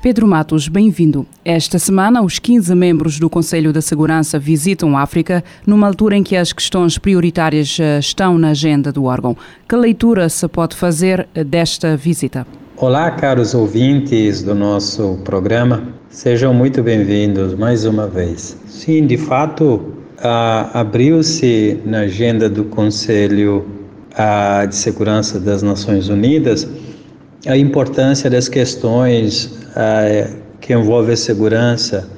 Pedro Matos, bem-vindo. Esta semana, os 15 membros do Conselho da Segurança visitam a África, numa altura em que as questões prioritárias eh, estão na agenda do órgão. Que leitura se pode fazer eh, desta visita? Olá, caros ouvintes do nosso programa. Sejam muito bem-vindos mais uma vez. Sim, de fato, abriu-se na agenda do Conselho de Segurança das Nações Unidas a importância das questões que envolvem a segurança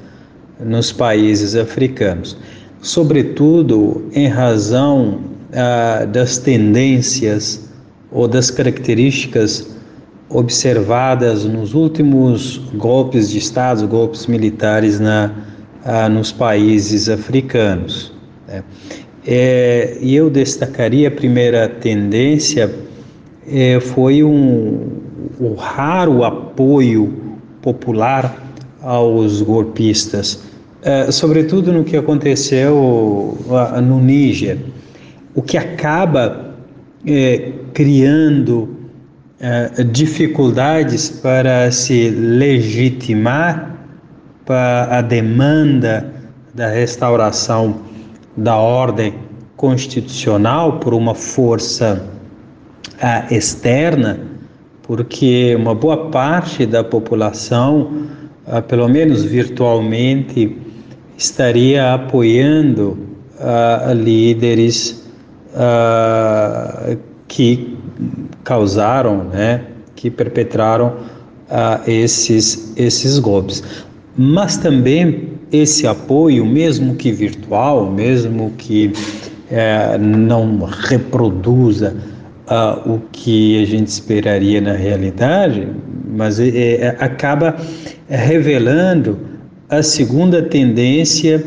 nos países africanos, sobretudo em razão das tendências ou das características observadas nos últimos golpes de Estado, golpes militares na, ah, nos países africanos. Né? É, e eu destacaria a primeira tendência é, foi um, o raro apoio popular aos golpistas, é, sobretudo no que aconteceu ah, no Níger, o que acaba é, criando eh, dificuldades para se legitimar para a demanda da restauração da ordem constitucional por uma força uh, externa, porque uma boa parte da população, uh, pelo menos virtualmente, estaria apoiando uh, líderes que causaram, né, que perpetraram uh, esses, esses golpes. Mas também esse apoio, mesmo que virtual, mesmo que uh, não reproduza uh, o que a gente esperaria na realidade, mas é, acaba revelando a segunda tendência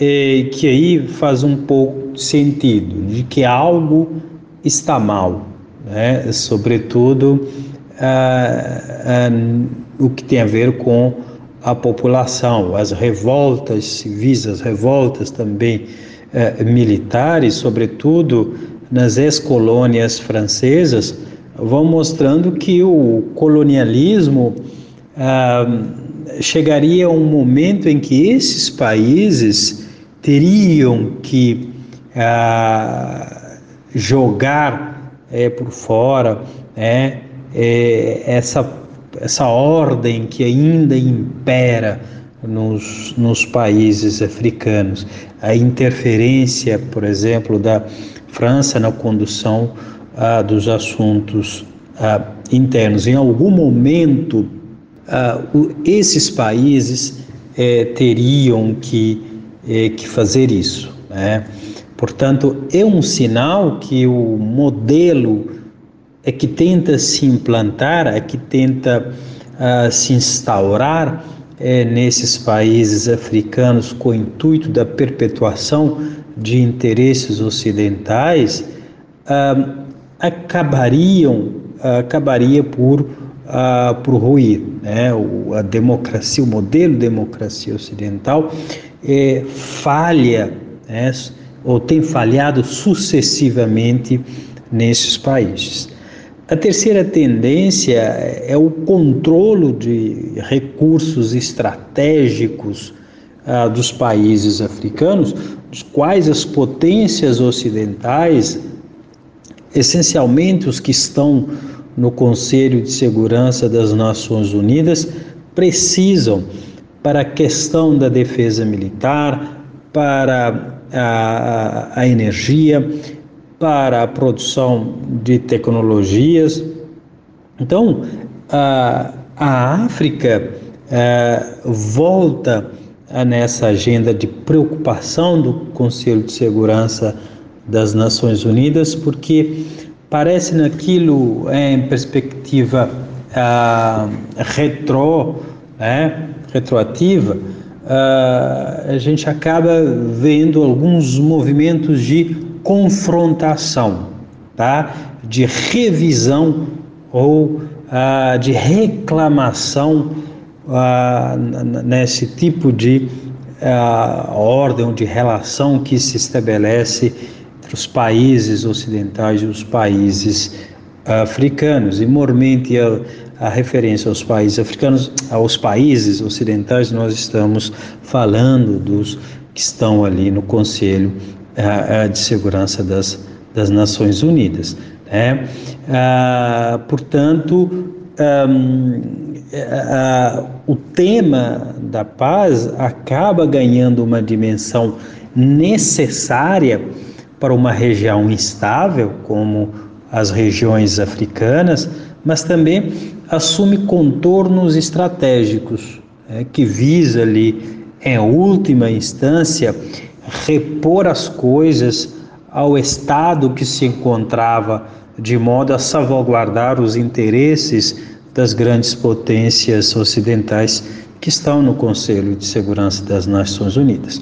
é, que aí faz um pouco sentido, de que algo está mal, né? sobretudo ah, ah, o que tem a ver com a população, as revoltas civis, as revoltas também eh, militares, sobretudo nas ex-colônias francesas, vão mostrando que o colonialismo ah, chegaria a um momento em que esses países teriam que ah, jogar é, por fora, é, é, essa, essa ordem que ainda impera nos, nos países africanos, a interferência, por exemplo, da França na condução ah, dos assuntos ah, internos. Em algum momento, ah, o, esses países eh, teriam que, eh, que fazer isso. Né? Portanto, é um sinal que o modelo é que tenta se implantar, é que tenta uh, se instaurar é, nesses países africanos com o intuito da perpetuação de interesses ocidentais, uh, acabariam, acabaria por, uh, por ruir. Né? O, a democracia, o modelo de democracia ocidental é, falha né? ou tem falhado sucessivamente nesses países. A terceira tendência é o controle de recursos estratégicos ah, dos países africanos, dos quais as potências ocidentais, essencialmente os que estão no Conselho de Segurança das Nações Unidas, precisam para a questão da defesa militar, para a, a energia, para a produção de tecnologias. Então, a, a África é, volta nessa agenda de preocupação do Conselho de Segurança das Nações Unidas, porque parece naquilo, é, em perspectiva ah, retro, né, retroativa, ah, a gente acaba vendo alguns movimentos de confrontação, tá? de revisão ou ah, de reclamação ah, nesse tipo de ah, ordem de relação que se estabelece entre os países ocidentais e os países africanos. E, mormente, a, a referência aos países africanos, aos países ocidentais, nós estamos falando dos que estão ali no Conselho de Segurança das, das Nações Unidas. Né? Uh, portanto, um, uh, o tema da paz acaba ganhando uma dimensão necessária para uma região instável, como as regiões africanas, mas também assume contornos estratégicos, né, que visa ali, em última instância, repor as coisas ao estado que se encontrava, de modo a salvaguardar os interesses das grandes potências ocidentais que estão no Conselho de Segurança das Nações Unidas.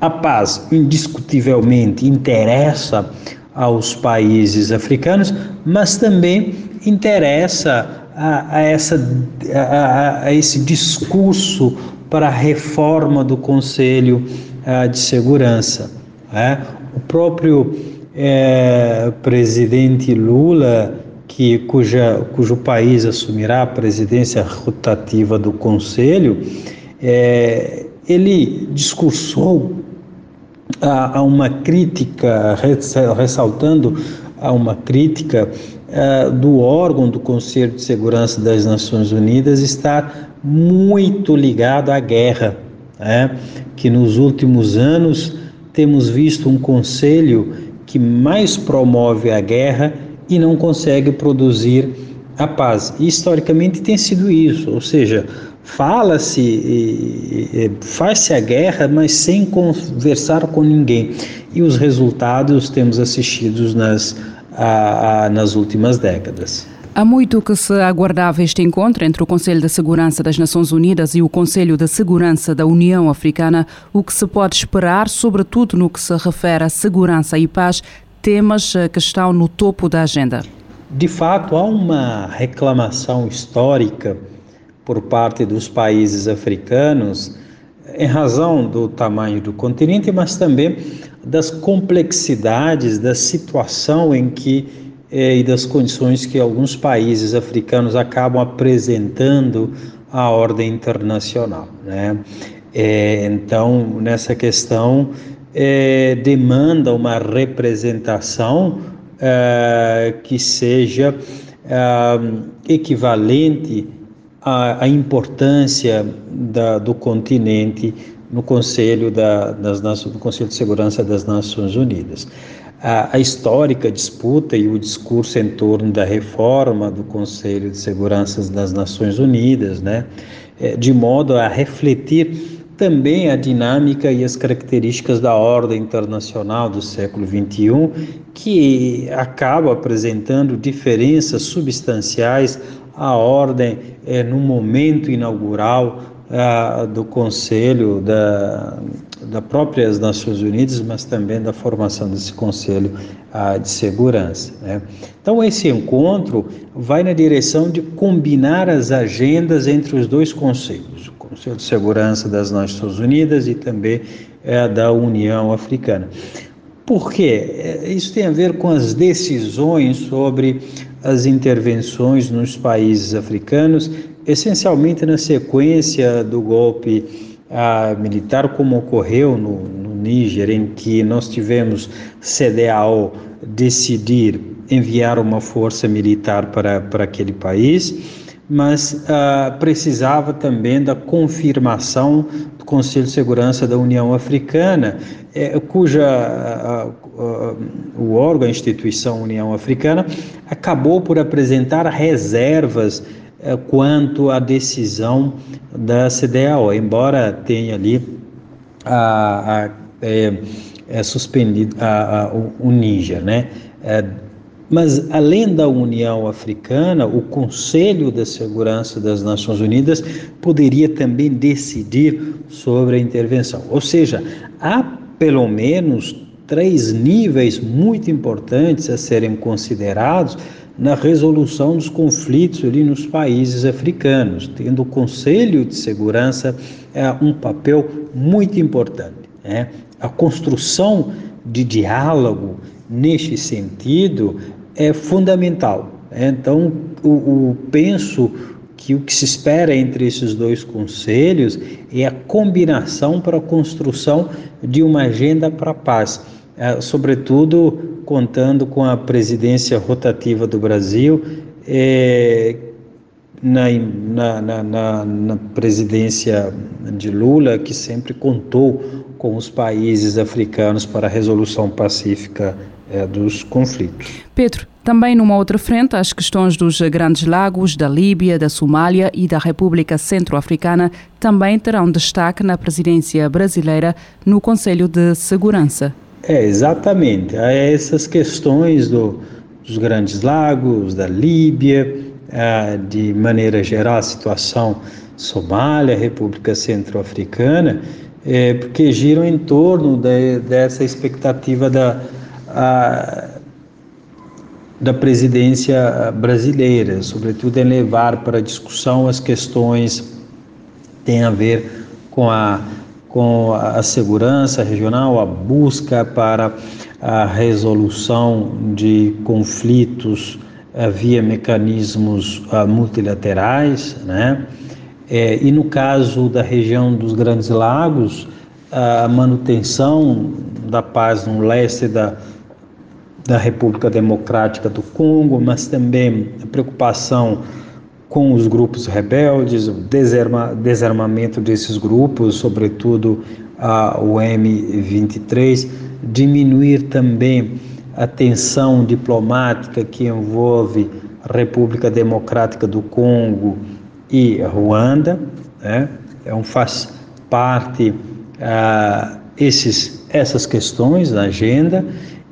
A paz, indiscutivelmente, interessa aos países africanos, mas também interessa a, a essa, a, a, esse discurso para a reforma do Conselho uh, de Segurança. Né? O próprio é, presidente Lula, que, cuja, cujo país assumirá a presidência rotativa do Conselho, é, ele discursou a, a uma crítica, ressaltando a uma crítica uh, do órgão do Conselho de Segurança das Nações Unidas estar muito ligado à guerra, né? que nos últimos anos temos visto um conselho que mais promove a guerra e não consegue produzir a paz. E, historicamente tem sido isso, ou seja, fala-se, faz-se a guerra, mas sem conversar com ninguém. E os resultados temos assistidos nas, a, a, nas últimas décadas. Há muito que se aguardava este encontro entre o Conselho de Segurança das Nações Unidas e o Conselho de Segurança da União Africana. O que se pode esperar, sobretudo no que se refere à segurança e paz, temas que estão no topo da agenda? De fato, há uma reclamação histórica por parte dos países africanos, em razão do tamanho do continente, mas também das complexidades da situação em que eh, e das condições que alguns países africanos acabam apresentando à ordem internacional, né? É, então, nessa questão, é, demanda uma representação é, que seja equivalente a, a importância da, do continente no Conselho, da, das, no Conselho de Segurança das Nações Unidas. A, a, histórica disputa e o discurso em torno da reforma do Conselho de Segurança das Nações Unidas, né, é, de modo a refletir também a dinâmica e as características da ordem internacional do século XXI, que acaba apresentando diferenças substanciais a ordem é, no momento inaugural ah, do Conselho da, da próprias Nações Unidas, mas também da formação desse Conselho ah, de Segurança. Né? Então, esse encontro vai na direção de combinar as agendas entre os dois conselhos, Conselho de Segurança das Nações Unidas e também é, da União Africana. Por quê? É, isso tem a ver com as decisões sobre as intervenções nos países africanos, essencialmente na sequência do golpe ah, militar, como ocorreu no, no Níger, em que nós tivemos CDAO decidir enviar uma força militar para, para aquele país, mas ah, precisava também da confirmação do Conselho de Segurança da União Africana, eh, cuja ah, uh, o órgão, a instituição União Africana, acabou por apresentar reservas uh, quanto à decisão da CDAO, embora tenha ali a, a, é, é suspendido a, a, o, o Níger, né? É, Mas, além da União Africana, o Conselho de Segurança das Nações Unidas poderia também decidir sobre a intervenção. Ou seja, há pelo menos três níveis muito importantes a serem considerados na resolução dos conflitos ali nos países africanos, tendo o Conselho de Segurança é, um papel muito importante. Né? A construção de diálogo neste sentido é fundamental. Né? Então, o, o, penso que o que se espera entre esses dois conselhos é a combinação para a construção de uma agenda para a paz, é, sobretudo contando com a presidência rotativa do Brasil, é, na, na, na, na, presidência de Lula, que sempre contou com os países africanos para a resolução pacífica é, dos conflitos. Pedro, também numa outra frente, as questões dos Grandes Lagos, da Líbia, da Somália e da República Centro-Africana também terão destaque na presidência brasileira no Conselho de Segurança. É, exatamente. Há essas questões do, dos Grandes Lagos, da Líbia, ah, de maneira geral, a situação Somália, República Centro-Africana, é, porque giram em torno de, dessa expectativa da, da presidência brasileira, sobretudo em levar para discussão as questões que têm a ver com a, com a segurança regional, a busca para a resolução de conflitos via mecanismos uh, multilaterais, né? É, e no caso da região dos Grandes Lagos, a manutenção da paz no leste da, da República Democrática do Congo, mas também a preocupação com os grupos rebeldes, o desarma, desarmamento desses grupos, sobretudo a, o M23, diminuir também a tensão diplomática que envolve a República Democrática do Congo e Ruanda, né? é um, faz parte ah, esses, essas questões na agenda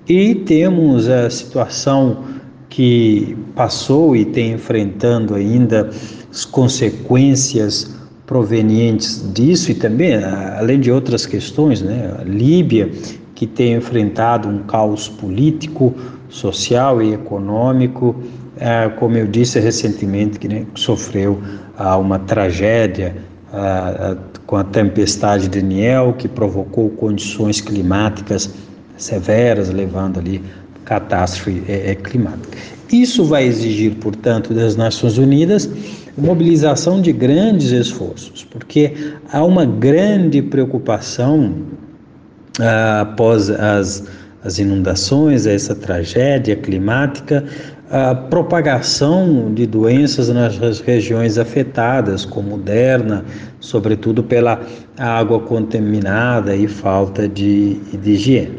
e temos a situação que passou e tem enfrentando ainda as consequências provenientes disso e também, além de outras questões, né, a Líbia, que tem enfrentado um caos político, social e econômico, é, como eu disse recentemente, que né, sofreu ah, uma tragédia ah, com a tempestade de Daniel, que provocou condições climáticas severas, levando ali catástrofe é, é, climática. Isso vai exigir, portanto, das Nações Unidas mobilização de grandes esforços, porque há uma grande preocupação ah, após as, as inundações, essa tragédia climática, a propagação de doenças nas regiões afetadas, como Derna, sobretudo pela água contaminada e falta de, de higiene.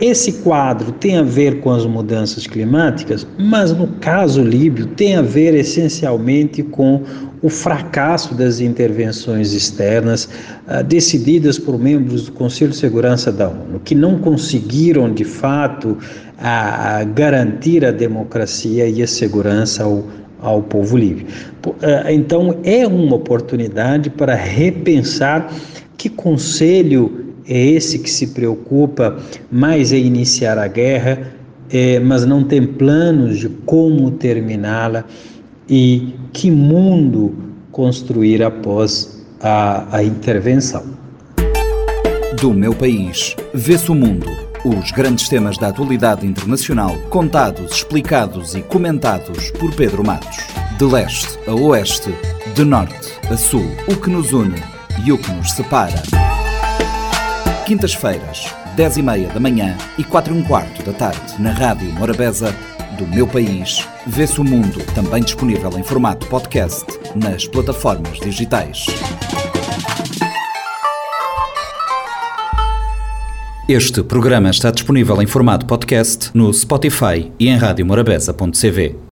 Esse quadro tem a ver com as mudanças climáticas, mas no caso líbio tem a ver essencialmente com o fracasso das intervenções externas ah, decididas por membros do Conselho de Segurança da ONU, que não conseguiram de fato a, garantir a democracia e a segurança ao, ao povo líbio. Ah, então é uma oportunidade para repensar que conselho é esse que se preocupa mais em iniciar a guerra, é, mas não tem planos de como terminá-la e que mundo construir após a, a intervenção. Do meu país, vê-se o mundo. Os grandes temas da atualidade internacional, contados, explicados e comentados por Pedro Matos. De leste a oeste, de norte a sul, o que nos une e o que nos separa quintas-feiras, 10 e meia da manhã e 4 e um quarto da tarde, na Rádio Morabeza do Meu País. Vê-se o mundo, também disponível em formato podcast nas plataformas digitais. Este programa está disponível em formato podcast no Spotify e em radiomorabeza.cv.